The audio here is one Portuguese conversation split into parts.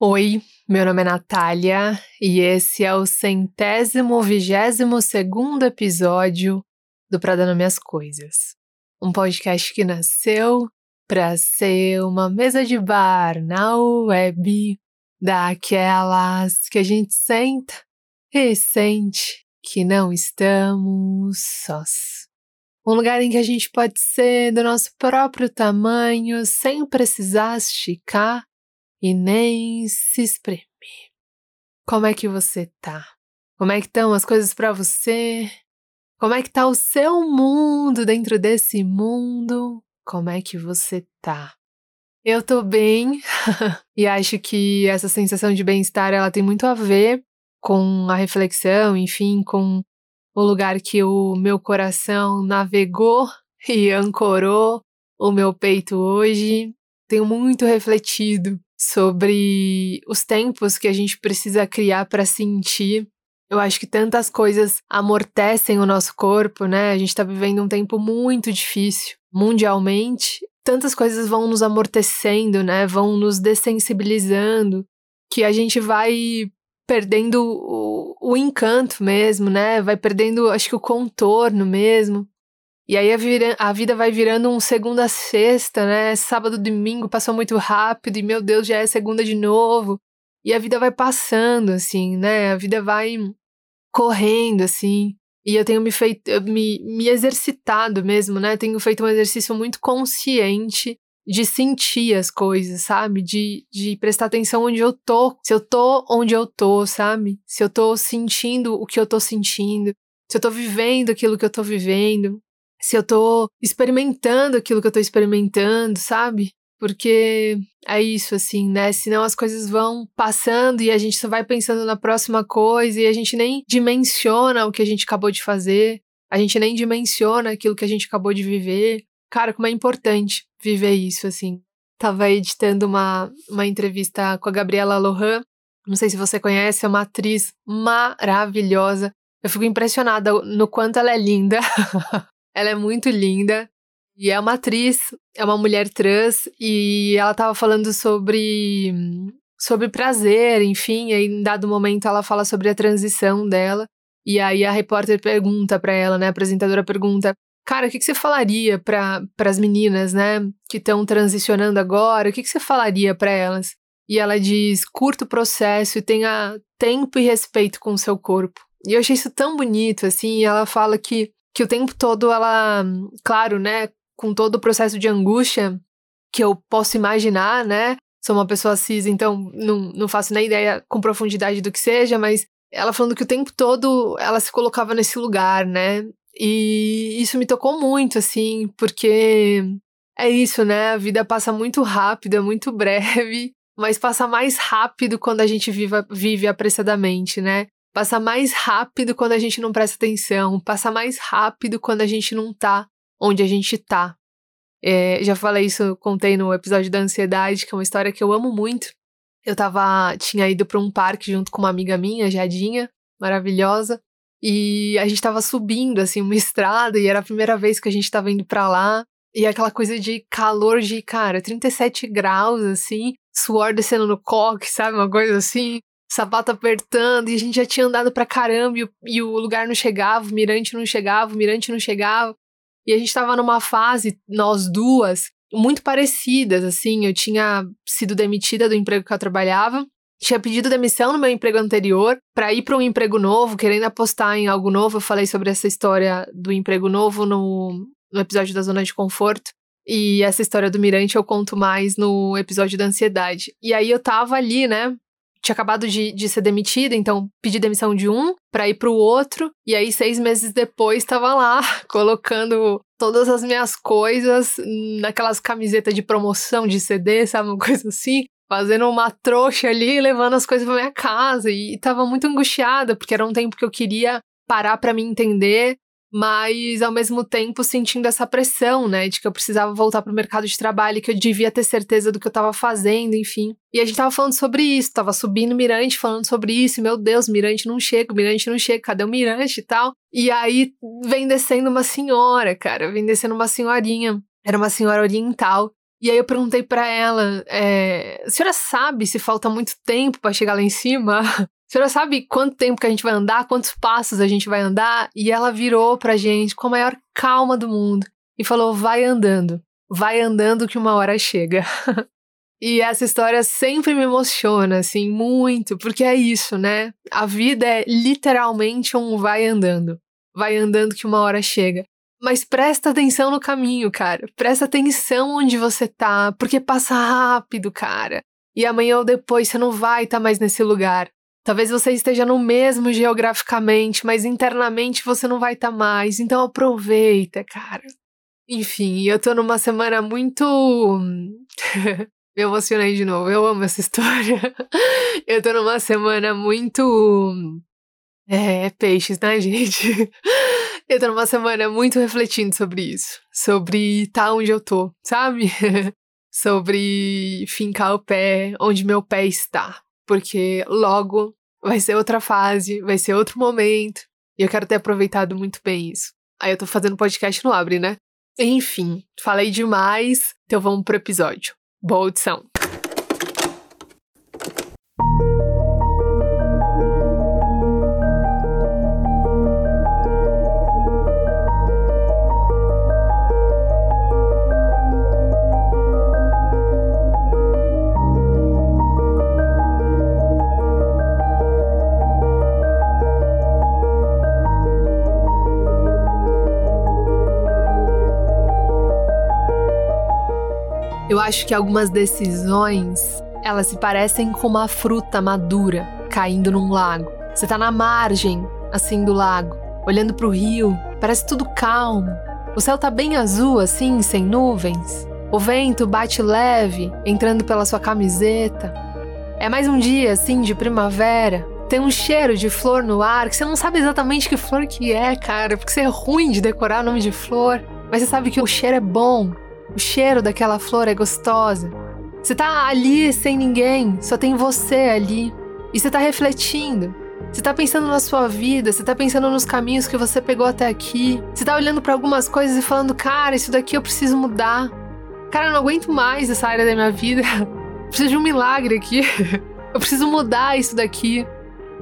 Oi, meu nome é Natália e esse é o centésimo vigésimo segundo episódio do Pra Dar às Coisas. Um podcast que nasceu para ser uma mesa de bar na web daquelas que a gente senta e sente que não estamos sós. Um lugar em que a gente pode ser do nosso próprio tamanho sem precisar esticar e nem se espremer. Como é que você tá? Como é que estão as coisas para você? Como é que tá o seu mundo dentro desse mundo? Como é que você tá? Eu tô bem e acho que essa sensação de bem-estar ela tem muito a ver com a reflexão, enfim, com o lugar que o meu coração navegou e ancorou o meu peito hoje. Tenho muito refletido sobre os tempos que a gente precisa criar para sentir. Eu acho que tantas coisas amortecem o nosso corpo, né? A gente está vivendo um tempo muito difícil mundialmente. Tantas coisas vão nos amortecendo, né? Vão nos dessensibilizando, que a gente vai perdendo o, o encanto mesmo, né? Vai perdendo, acho que o contorno mesmo. E aí a, vira, a, vida vai virando um segunda a sexta, né? Sábado, domingo passou muito rápido e meu Deus, já é segunda de novo. E a vida vai passando, assim, né? A vida vai correndo, assim. E eu tenho me feito, me, me exercitado mesmo, né? Tenho feito um exercício muito consciente de sentir as coisas, sabe? De, de prestar atenção onde eu tô. Se eu tô onde eu tô, sabe? Se eu tô sentindo o que eu tô sentindo. Se eu tô vivendo aquilo que eu tô vivendo se eu tô experimentando aquilo que eu tô experimentando, sabe? Porque é isso, assim, né? Senão as coisas vão passando e a gente só vai pensando na próxima coisa e a gente nem dimensiona o que a gente acabou de fazer, a gente nem dimensiona aquilo que a gente acabou de viver. Cara, como é importante viver isso, assim. Tava editando uma, uma entrevista com a Gabriela Lohan, não sei se você conhece, é uma atriz maravilhosa. Eu fico impressionada no quanto ela é linda. Ela é muito linda e é uma atriz, é uma mulher trans e ela estava falando sobre sobre prazer, enfim, aí em dado momento ela fala sobre a transição dela e aí a repórter pergunta para ela, né, a apresentadora pergunta: "Cara, o que, que você falaria para as meninas, né, que estão transicionando agora? O que, que você falaria para elas?" E ela diz: "Curta o processo e tenha tempo e respeito com o seu corpo." E eu achei isso tão bonito, assim, ela fala que que o tempo todo ela, claro, né, com todo o processo de angústia que eu posso imaginar, né? Sou uma pessoa cis, então não, não faço nem ideia com profundidade do que seja, mas ela falando que o tempo todo ela se colocava nesse lugar, né? E isso me tocou muito, assim, porque é isso, né? A vida passa muito rápido, é muito breve, mas passa mais rápido quando a gente vive, vive apressadamente, né? Passa mais rápido quando a gente não presta atenção, passa mais rápido quando a gente não tá onde a gente tá. É, já falei isso, contei no episódio da ansiedade, que é uma história que eu amo muito. Eu tava, tinha ido para um parque junto com uma amiga minha, Jadinha, maravilhosa, e a gente tava subindo assim uma estrada e era a primeira vez que a gente tava indo para lá. E aquela coisa de calor de, cara, 37 graus, assim, suor descendo no coque, sabe? Uma coisa assim sapato apertando, e a gente já tinha andado pra caramba, e o, e o lugar não chegava, o mirante não chegava, o mirante não chegava. E a gente tava numa fase, nós duas, muito parecidas, assim. Eu tinha sido demitida do emprego que eu trabalhava, tinha pedido demissão no meu emprego anterior para ir para um emprego novo, querendo apostar em algo novo. Eu falei sobre essa história do emprego novo no, no episódio da zona de conforto. E essa história do Mirante eu conto mais no episódio da ansiedade. E aí eu tava ali, né, tinha acabado de, de ser demitida, então pedi demissão de um para ir pro outro. E aí, seis meses depois, estava lá, colocando todas as minhas coisas naquelas camisetas de promoção de CD, sabe? Uma coisa assim. Fazendo uma trouxa ali, levando as coisas pra minha casa. E tava muito angustiada, porque era um tempo que eu queria parar para me entender mas ao mesmo tempo sentindo essa pressão, né, de que eu precisava voltar para o mercado de trabalho, que eu devia ter certeza do que eu estava fazendo, enfim. E a gente tava falando sobre isso, tava subindo Mirante falando sobre isso, e, meu Deus, Mirante não chega, Mirante não chega, cadê o Mirante e tal? E aí vem descendo uma senhora, cara, vem descendo uma senhorinha, era uma senhora oriental, E aí eu perguntei para ela: é, a senhora sabe se falta muito tempo para chegar lá em cima? A senhora sabe quanto tempo que a gente vai andar, quantos passos a gente vai andar? E ela virou pra gente com a maior calma do mundo e falou: vai andando, vai andando que uma hora chega. e essa história sempre me emociona, assim, muito, porque é isso, né? A vida é literalmente um vai andando. Vai andando que uma hora chega. Mas presta atenção no caminho, cara. Presta atenção onde você tá, porque passa rápido, cara. E amanhã ou depois você não vai estar tá mais nesse lugar. Talvez você esteja no mesmo geograficamente, mas internamente você não vai estar tá mais. Então aproveita, cara. Enfim, eu tô numa semana muito. Me emocionei de novo, eu amo essa história. eu tô numa semana muito. É, peixes, né, gente? Eu tô numa semana muito refletindo sobre isso. Sobre estar tá onde eu tô, sabe? sobre fincar o pé onde meu pé está. Porque logo vai ser outra fase, vai ser outro momento. E eu quero ter aproveitado muito bem isso. Aí eu tô fazendo podcast no Abre, né? Enfim, falei demais, então vamos pro episódio. Boa audição! Eu acho que algumas decisões, elas se parecem com uma fruta madura caindo num lago. Você tá na margem, assim, do lago, olhando pro rio, parece tudo calmo. O céu tá bem azul, assim, sem nuvens. O vento bate leve, entrando pela sua camiseta. É mais um dia, assim, de primavera. Tem um cheiro de flor no ar que você não sabe exatamente que flor que é, cara, porque você é ruim de decorar nome de flor. Mas você sabe que o cheiro é bom, o cheiro daquela flor é gostosa. Você tá ali sem ninguém, só tem você ali. E você tá refletindo. Você tá pensando na sua vida, você tá pensando nos caminhos que você pegou até aqui. Você tá olhando para algumas coisas e falando: "Cara, isso daqui eu preciso mudar. Cara, eu não aguento mais essa área da minha vida. Eu preciso de um milagre aqui. Eu preciso mudar isso daqui."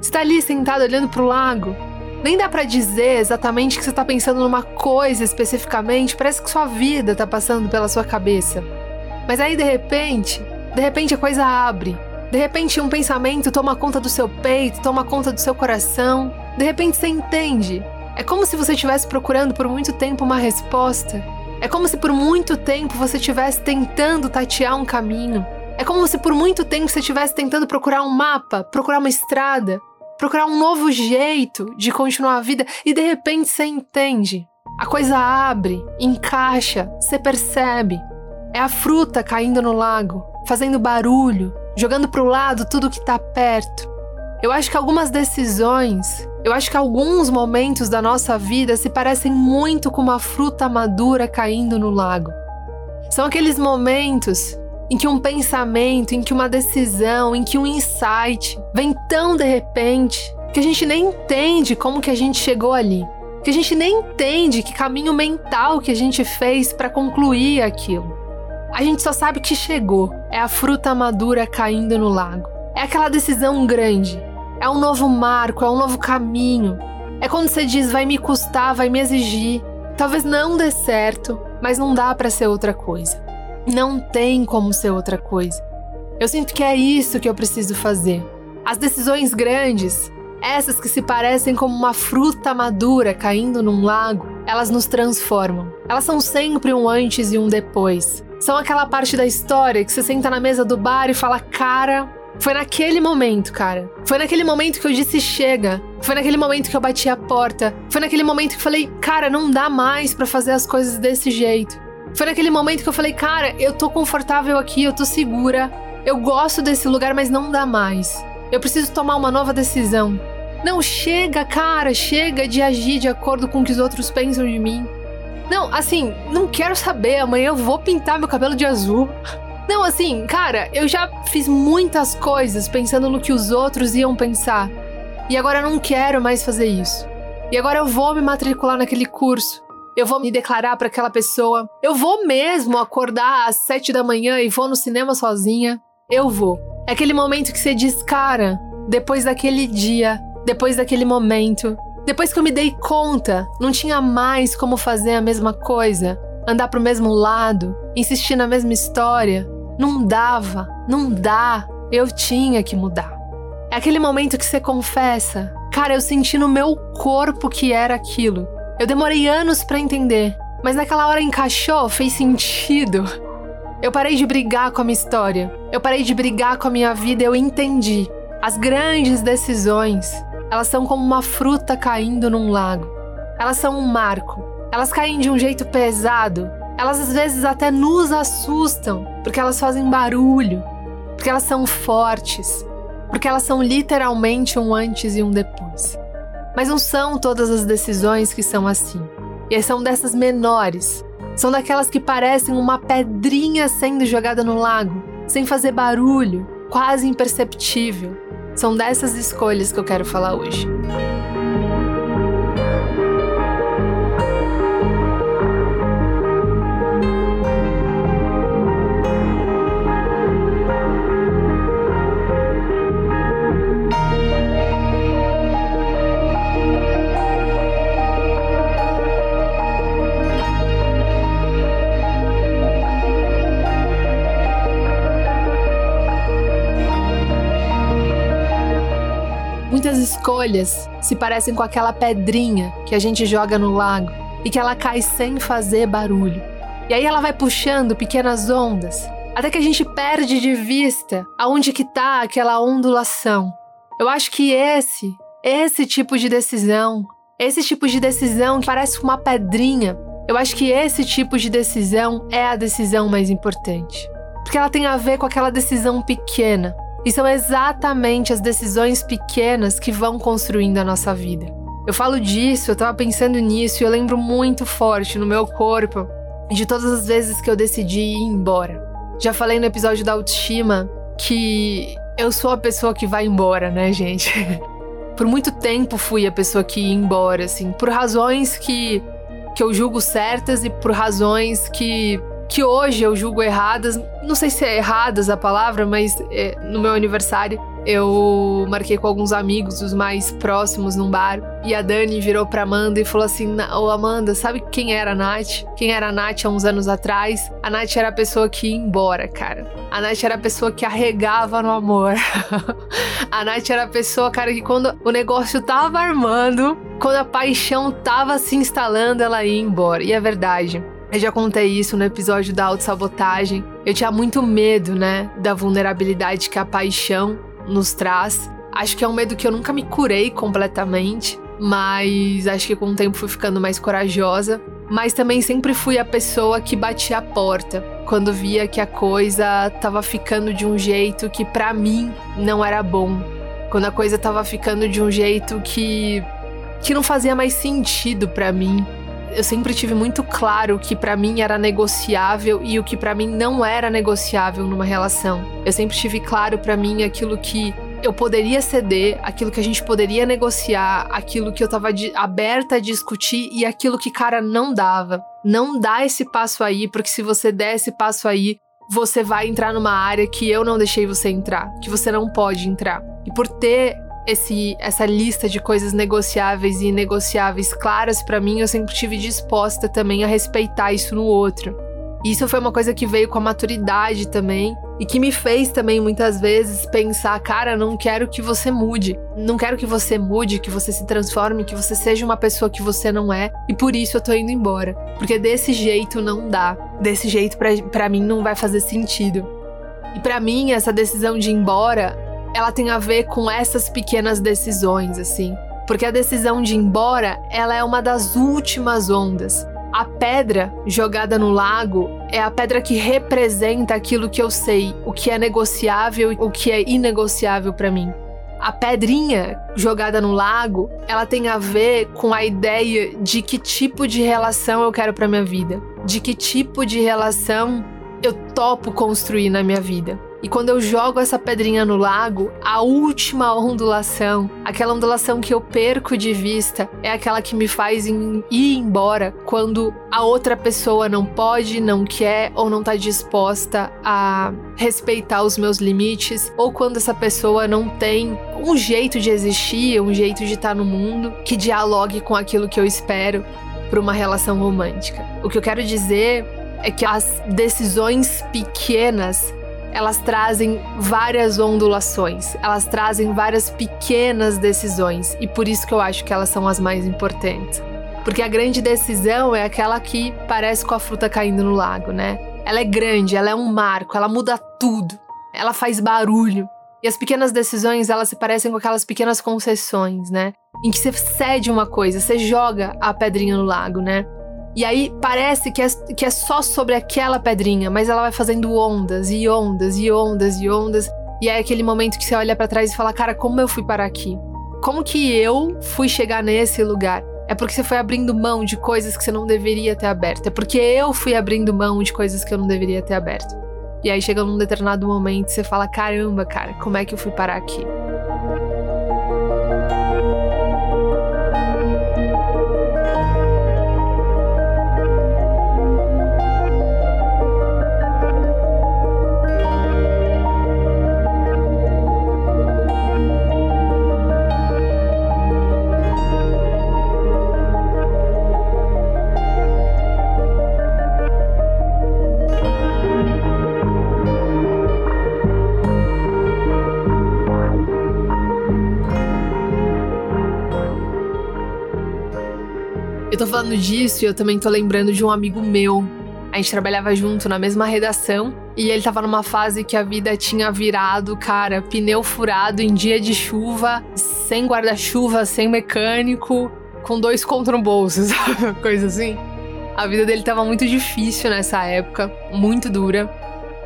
Você tá ali sentado olhando pro lago, nem dá para dizer exatamente que você tá pensando numa coisa especificamente, parece que sua vida tá passando pela sua cabeça. Mas aí de repente, de repente a coisa abre. De repente um pensamento toma conta do seu peito, toma conta do seu coração. De repente você entende. É como se você estivesse procurando por muito tempo uma resposta. É como se por muito tempo você estivesse tentando tatear um caminho. É como se por muito tempo você estivesse tentando procurar um mapa, procurar uma estrada, procurar um novo jeito de continuar a vida e de repente você entende. A coisa abre, encaixa, você percebe. É a fruta caindo no lago, fazendo barulho, jogando para o lado tudo que está perto. Eu acho que algumas decisões, eu acho que alguns momentos da nossa vida se parecem muito com uma fruta madura caindo no lago. São aqueles momentos em que um pensamento, em que uma decisão, em que um insight vem tão de repente que a gente nem entende como que a gente chegou ali, que a gente nem entende que caminho mental que a gente fez para concluir aquilo. A gente só sabe que chegou, é a fruta madura caindo no lago. É aquela decisão grande, é um novo marco, é um novo caminho. É quando você diz vai me custar, vai me exigir. Talvez não dê certo, mas não dá para ser outra coisa. Não tem como ser outra coisa. Eu sinto que é isso que eu preciso fazer. As decisões grandes, essas que se parecem como uma fruta madura caindo num lago, elas nos transformam. Elas são sempre um antes e um depois. São aquela parte da história que você senta na mesa do bar e fala: Cara, foi naquele momento, cara. Foi naquele momento que eu disse chega. Foi naquele momento que eu bati a porta. Foi naquele momento que eu falei: Cara, não dá mais para fazer as coisas desse jeito. Foi naquele momento que eu falei, cara, eu tô confortável aqui, eu tô segura, eu gosto desse lugar, mas não dá mais. Eu preciso tomar uma nova decisão. Não, chega, cara, chega de agir de acordo com o que os outros pensam de mim. Não, assim, não quero saber, amanhã eu vou pintar meu cabelo de azul. Não, assim, cara, eu já fiz muitas coisas pensando no que os outros iam pensar. E agora eu não quero mais fazer isso. E agora eu vou me matricular naquele curso. Eu vou me declarar para aquela pessoa. Eu vou mesmo acordar às sete da manhã e vou no cinema sozinha. Eu vou. É aquele momento que você diz, cara, depois daquele dia, depois daquele momento, depois que eu me dei conta, não tinha mais como fazer a mesma coisa, andar pro mesmo lado, insistir na mesma história. Não dava, não dá, eu tinha que mudar. É aquele momento que você confessa, cara, eu senti no meu corpo que era aquilo. Eu demorei anos para entender, mas naquela hora encaixou, fez sentido. Eu parei de brigar com a minha história, eu parei de brigar com a minha vida, eu entendi. As grandes decisões, elas são como uma fruta caindo num lago. Elas são um marco. Elas caem de um jeito pesado. Elas às vezes até nos assustam, porque elas fazem barulho, porque elas são fortes, porque elas são literalmente um antes e um depois. Mas não são todas as decisões que são assim. E são dessas menores. São daquelas que parecem uma pedrinha sendo jogada no lago, sem fazer barulho, quase imperceptível. São dessas escolhas que eu quero falar hoje. Escolhas se parecem com aquela pedrinha que a gente joga no lago e que ela cai sem fazer barulho. E aí ela vai puxando pequenas ondas, até que a gente perde de vista aonde que tá aquela ondulação. Eu acho que esse, esse tipo de decisão, esse tipo de decisão que parece uma pedrinha, eu acho que esse tipo de decisão é a decisão mais importante. Porque ela tem a ver com aquela decisão pequena, e são exatamente as decisões pequenas que vão construindo a nossa vida. Eu falo disso, eu tava pensando nisso e eu lembro muito forte no meu corpo de todas as vezes que eu decidi ir embora. Já falei no episódio da autoestima que eu sou a pessoa que vai embora, né, gente? por muito tempo fui a pessoa que ia embora, assim, por razões que, que eu julgo certas e por razões que que hoje eu julgo erradas. Não sei se é erradas a palavra, mas é, no meu aniversário eu marquei com alguns amigos, os mais próximos, num bar. E a Dani virou pra Amanda e falou assim: Ô Amanda, sabe quem era a Nath? Quem era a Nath há uns anos atrás? A Nath era a pessoa que ia embora, cara. A Nath era a pessoa que arregava no amor. a Nath era a pessoa, cara, que quando o negócio tava armando, quando a paixão tava se instalando, ela ia embora. E é verdade. Eu já contei isso no episódio da autossabotagem. Eu tinha muito medo, né, da vulnerabilidade que a paixão nos traz. Acho que é um medo que eu nunca me curei completamente, mas acho que com o tempo fui ficando mais corajosa. Mas também sempre fui a pessoa que batia a porta quando via que a coisa tava ficando de um jeito que para mim não era bom. Quando a coisa tava ficando de um jeito que que não fazia mais sentido para mim eu sempre tive muito claro o que para mim era negociável e o que para mim não era negociável numa relação. Eu sempre tive claro para mim aquilo que eu poderia ceder, aquilo que a gente poderia negociar, aquilo que eu tava aberta a discutir e aquilo que, cara, não dava. Não dá esse passo aí, porque se você der esse passo aí, você vai entrar numa área que eu não deixei você entrar, que você não pode entrar. E por ter esse, essa lista de coisas negociáveis e inegociáveis claras para mim, eu sempre tive disposta também a respeitar isso no outro. Isso foi uma coisa que veio com a maturidade também e que me fez também muitas vezes pensar, cara, não quero que você mude. Não quero que você mude, que você se transforme, que você seja uma pessoa que você não é, e por isso eu tô indo embora. Porque desse jeito não dá. Desse jeito para mim não vai fazer sentido. E para mim essa decisão de ir embora ela tem a ver com essas pequenas decisões, assim. Porque a decisão de ir embora, ela é uma das últimas ondas. A pedra jogada no lago é a pedra que representa aquilo que eu sei, o que é negociável e o que é inegociável para mim. A pedrinha jogada no lago, ela tem a ver com a ideia de que tipo de relação eu quero para minha vida, de que tipo de relação eu topo construir na minha vida. E quando eu jogo essa pedrinha no lago, a última ondulação, aquela ondulação que eu perco de vista, é aquela que me faz ir embora quando a outra pessoa não pode, não quer ou não está disposta a respeitar os meus limites, ou quando essa pessoa não tem um jeito de existir, um jeito de estar tá no mundo que dialogue com aquilo que eu espero para uma relação romântica. O que eu quero dizer é que as decisões pequenas elas trazem várias ondulações, elas trazem várias pequenas decisões e por isso que eu acho que elas são as mais importantes. Porque a grande decisão é aquela que parece com a fruta caindo no lago, né? Ela é grande, ela é um marco, ela muda tudo, ela faz barulho. E as pequenas decisões, elas se parecem com aquelas pequenas concessões, né? Em que você cede uma coisa, você joga a pedrinha no lago, né? E aí parece que é, que é só sobre aquela pedrinha, mas ela vai fazendo ondas e ondas e ondas e ondas. E é aquele momento que você olha para trás e fala: Cara, como eu fui parar aqui? Como que eu fui chegar nesse lugar? É porque você foi abrindo mão de coisas que você não deveria ter aberto. É porque eu fui abrindo mão de coisas que eu não deveria ter aberto. E aí chega num determinado momento e você fala: Caramba, cara, como é que eu fui parar aqui? Falando disso e eu também tô lembrando de um amigo meu. A gente trabalhava junto na mesma redação e ele tava numa fase que a vida tinha virado, cara, pneu furado em dia de chuva, sem guarda-chuva, sem mecânico, com dois contra um bolso? Coisa assim. A vida dele tava muito difícil nessa época, muito dura.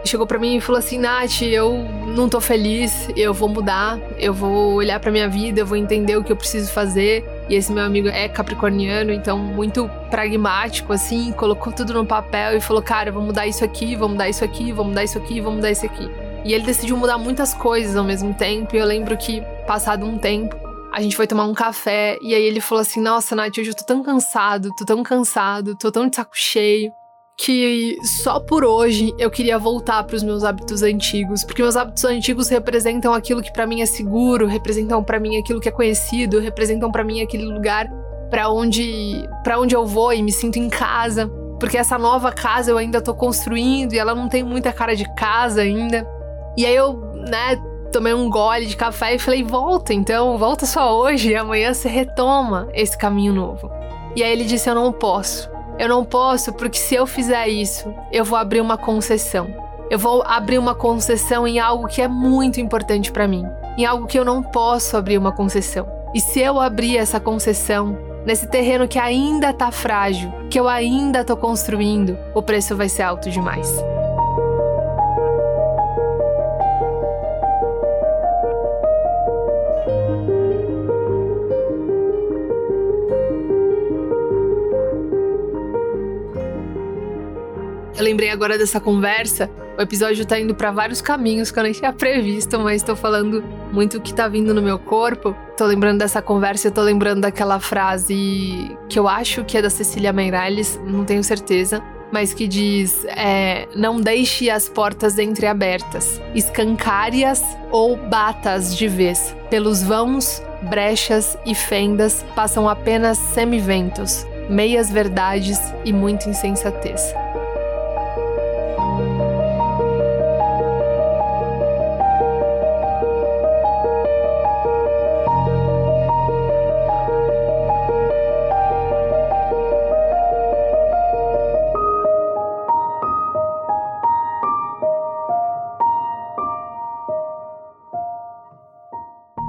Chegou para mim e falou assim: Nath, eu não tô feliz, eu vou mudar, eu vou olhar para minha vida, eu vou entender o que eu preciso fazer e esse meu amigo é capricorniano, então muito pragmático, assim, colocou tudo no papel e falou: Cara, vou mudar isso aqui, vou mudar isso aqui, vou mudar isso aqui, vou mudar isso aqui. E ele decidiu mudar muitas coisas ao mesmo tempo. E eu lembro que, passado um tempo, a gente foi tomar um café e aí ele falou assim: Nossa, Nath, hoje eu tô tão cansado, tô tão cansado, tô tão de saco cheio que só por hoje eu queria voltar para os meus hábitos antigos, porque meus hábitos antigos representam aquilo que para mim é seguro, representam para mim aquilo que é conhecido, representam para mim aquele lugar para onde para onde eu vou e me sinto em casa, porque essa nova casa eu ainda tô construindo e ela não tem muita cara de casa ainda. E aí eu, né, tomei um gole de café e falei: "Volta, então, volta só hoje e amanhã você retoma esse caminho novo". E aí ele disse: "Eu não posso. Eu não posso porque se eu fizer isso, eu vou abrir uma concessão. Eu vou abrir uma concessão em algo que é muito importante para mim, em algo que eu não posso abrir uma concessão. E se eu abrir essa concessão nesse terreno que ainda tá frágil, que eu ainda tô construindo, o preço vai ser alto demais. Eu lembrei agora dessa conversa. O episódio tá indo para vários caminhos que eu nem tinha previsto, mas tô falando muito o que tá vindo no meu corpo. Tô lembrando dessa conversa, eu tô lembrando daquela frase que eu acho que é da Cecília Meirelles, não tenho certeza, mas que diz: é, Não deixe as portas entreabertas, escancare-as ou bata-as de vez. Pelos vãos, brechas e fendas passam apenas semiventos, meias verdades e muita insensatez.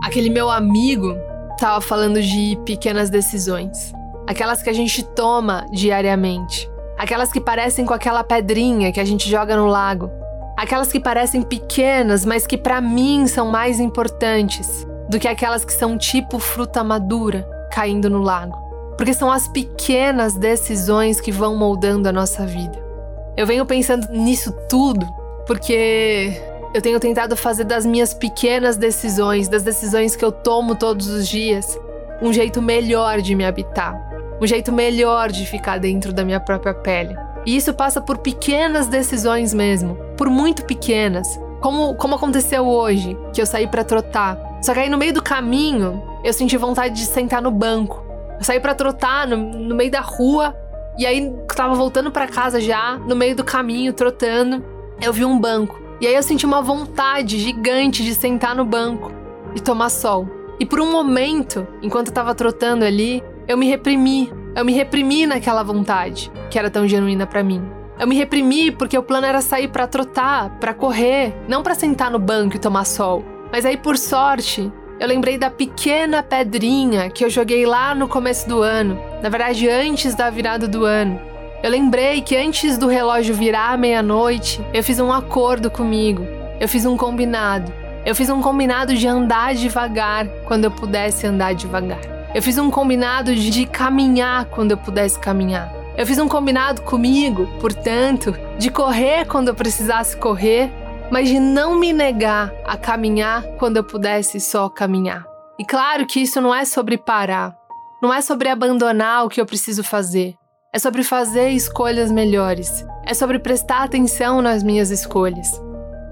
Aquele meu amigo tava falando de pequenas decisões. Aquelas que a gente toma diariamente. Aquelas que parecem com aquela pedrinha que a gente joga no lago. Aquelas que parecem pequenas, mas que para mim são mais importantes do que aquelas que são tipo fruta madura caindo no lago. Porque são as pequenas decisões que vão moldando a nossa vida. Eu venho pensando nisso tudo porque eu tenho tentado fazer das minhas pequenas decisões, das decisões que eu tomo todos os dias, um jeito melhor de me habitar, um jeito melhor de ficar dentro da minha própria pele. E isso passa por pequenas decisões mesmo, por muito pequenas, como, como aconteceu hoje, que eu saí para trotar. Só que aí no meio do caminho, eu senti vontade de sentar no banco. Eu saí para trotar no, no meio da rua, e aí tava voltando para casa já, no meio do caminho, trotando, eu vi um banco. E aí eu senti uma vontade gigante de sentar no banco e tomar sol. E por um momento, enquanto eu tava trotando ali, eu me reprimi. Eu me reprimi naquela vontade, que era tão genuína para mim. Eu me reprimi porque o plano era sair para trotar, para correr, não para sentar no banco e tomar sol. Mas aí por sorte, eu lembrei da pequena pedrinha que eu joguei lá no começo do ano, na verdade antes da virada do ano. Eu lembrei que antes do relógio virar meia-noite, eu fiz um acordo comigo, eu fiz um combinado. Eu fiz um combinado de andar devagar quando eu pudesse andar devagar. Eu fiz um combinado de caminhar quando eu pudesse caminhar. Eu fiz um combinado comigo, portanto, de correr quando eu precisasse correr, mas de não me negar a caminhar quando eu pudesse só caminhar. E claro que isso não é sobre parar, não é sobre abandonar o que eu preciso fazer, é sobre fazer escolhas melhores, é sobre prestar atenção nas minhas escolhas.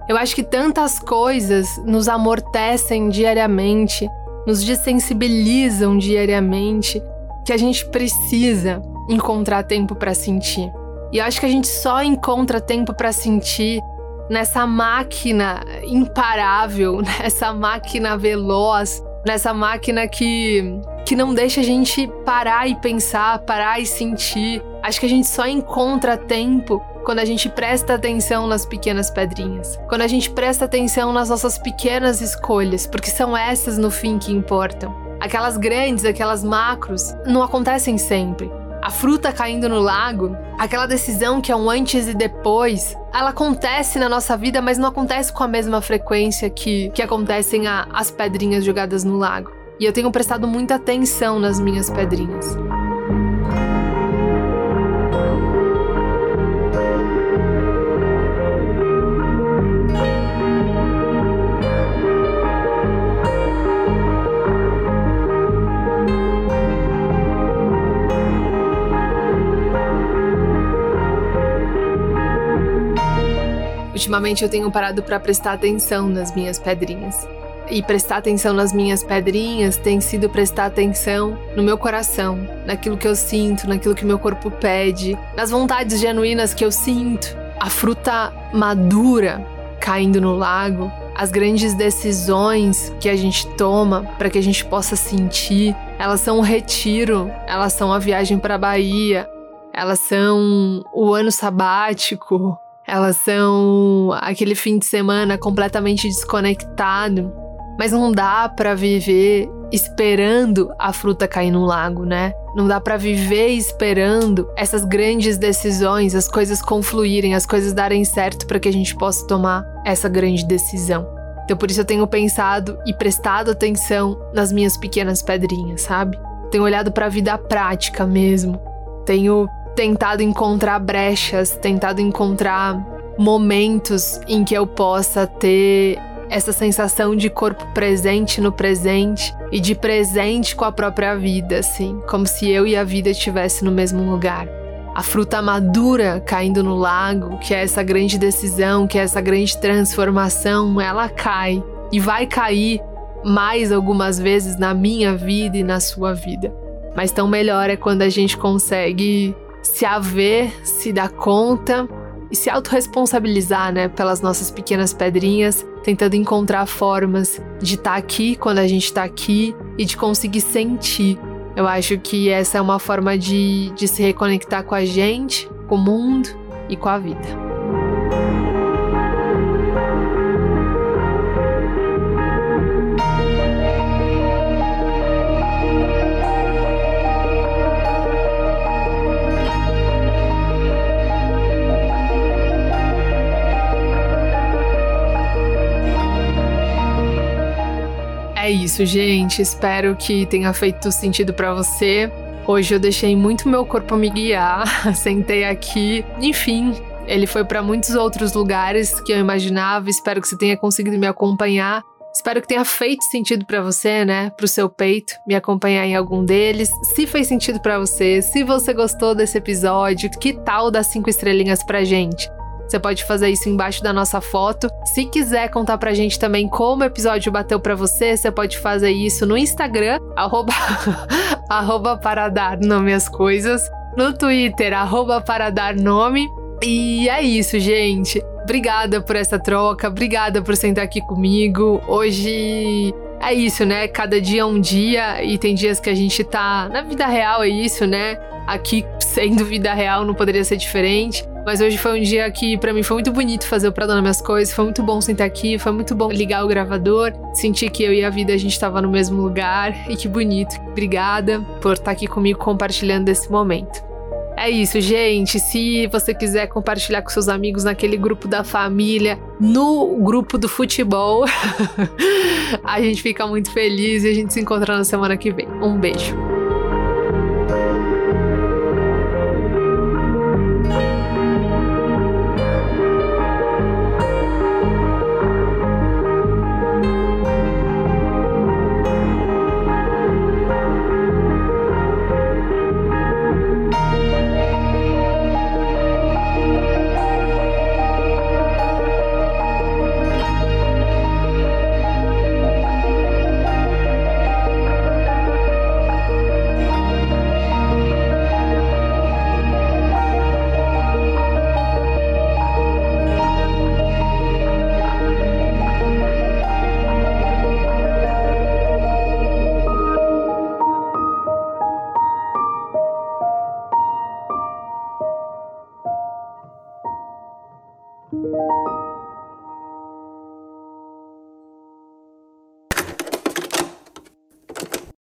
Eu acho que tantas coisas nos amortecem diariamente, nos desensibilizam diariamente, que a gente precisa encontrar tempo para sentir. E eu acho que a gente só encontra tempo para sentir nessa máquina imparável, nessa máquina veloz, nessa máquina que que não deixa a gente parar e pensar, parar e sentir. Acho que a gente só encontra tempo quando a gente presta atenção nas pequenas pedrinhas, quando a gente presta atenção nas nossas pequenas escolhas, porque são essas no fim que importam. Aquelas grandes, aquelas macros, não acontecem sempre. A fruta caindo no lago, aquela decisão que é um antes e depois, ela acontece na nossa vida, mas não acontece com a mesma frequência que, que acontecem a, as pedrinhas jogadas no lago. E eu tenho prestado muita atenção nas minhas pedrinhas. Ultimamente eu tenho parado para prestar atenção nas minhas pedrinhas. E prestar atenção nas minhas pedrinhas tem sido prestar atenção no meu coração, naquilo que eu sinto, naquilo que meu corpo pede, nas vontades genuínas que eu sinto. A fruta madura caindo no lago, as grandes decisões que a gente toma para que a gente possa sentir, elas são o retiro, elas são a viagem para a Bahia, elas são o ano sabático, elas são aquele fim de semana completamente desconectado. Mas não dá para viver esperando a fruta cair no lago, né? Não dá para viver esperando essas grandes decisões, as coisas confluírem, as coisas darem certo para que a gente possa tomar essa grande decisão. Então por isso eu tenho pensado e prestado atenção nas minhas pequenas pedrinhas, sabe? Tenho olhado para a vida prática mesmo. Tenho tentado encontrar brechas, tentado encontrar momentos em que eu possa ter essa sensação de corpo presente no presente e de presente com a própria vida, assim, como se eu e a vida estivessem no mesmo lugar. A fruta madura caindo no lago, que é essa grande decisão, que é essa grande transformação, ela cai e vai cair mais algumas vezes na minha vida e na sua vida. Mas tão melhor é quando a gente consegue se haver, se dar conta e se autorresponsabilizar, né, pelas nossas pequenas pedrinhas, tentando encontrar formas de estar tá aqui quando a gente está aqui e de conseguir sentir. Eu acho que essa é uma forma de, de se reconectar com a gente, com o mundo e com a vida. Isso, gente. Espero que tenha feito sentido para você. Hoje eu deixei muito meu corpo me guiar, sentei aqui, enfim, Ele foi para muitos outros lugares que eu imaginava. Espero que você tenha conseguido me acompanhar. Espero que tenha feito sentido para você, né? Pro seu peito, me acompanhar em algum deles. Se fez sentido para você, se você gostou desse episódio, que tal dar cinco estrelinhas pra gente? Você pode fazer isso embaixo da nossa foto. Se quiser contar pra gente também como o episódio bateu pra você, você pode fazer isso no Instagram, arroba, arroba para dar nome às coisas. No Twitter, arroba para dar nome. E é isso, gente. Obrigada por essa troca, obrigada por sentar aqui comigo. Hoje é isso, né? Cada dia é um dia e tem dias que a gente tá na vida real, é isso, né? Aqui sendo vida real não poderia ser diferente. Mas hoje foi um dia que para mim foi muito bonito fazer o Pra Dona Minhas Coisas, foi muito bom sentar aqui, foi muito bom ligar o gravador, sentir que eu e a vida a gente estava no mesmo lugar e que bonito. Obrigada por estar aqui comigo compartilhando esse momento. É isso, gente. Se você quiser compartilhar com seus amigos naquele grupo da família, no grupo do futebol, a gente fica muito feliz e a gente se encontra na semana que vem. Um beijo.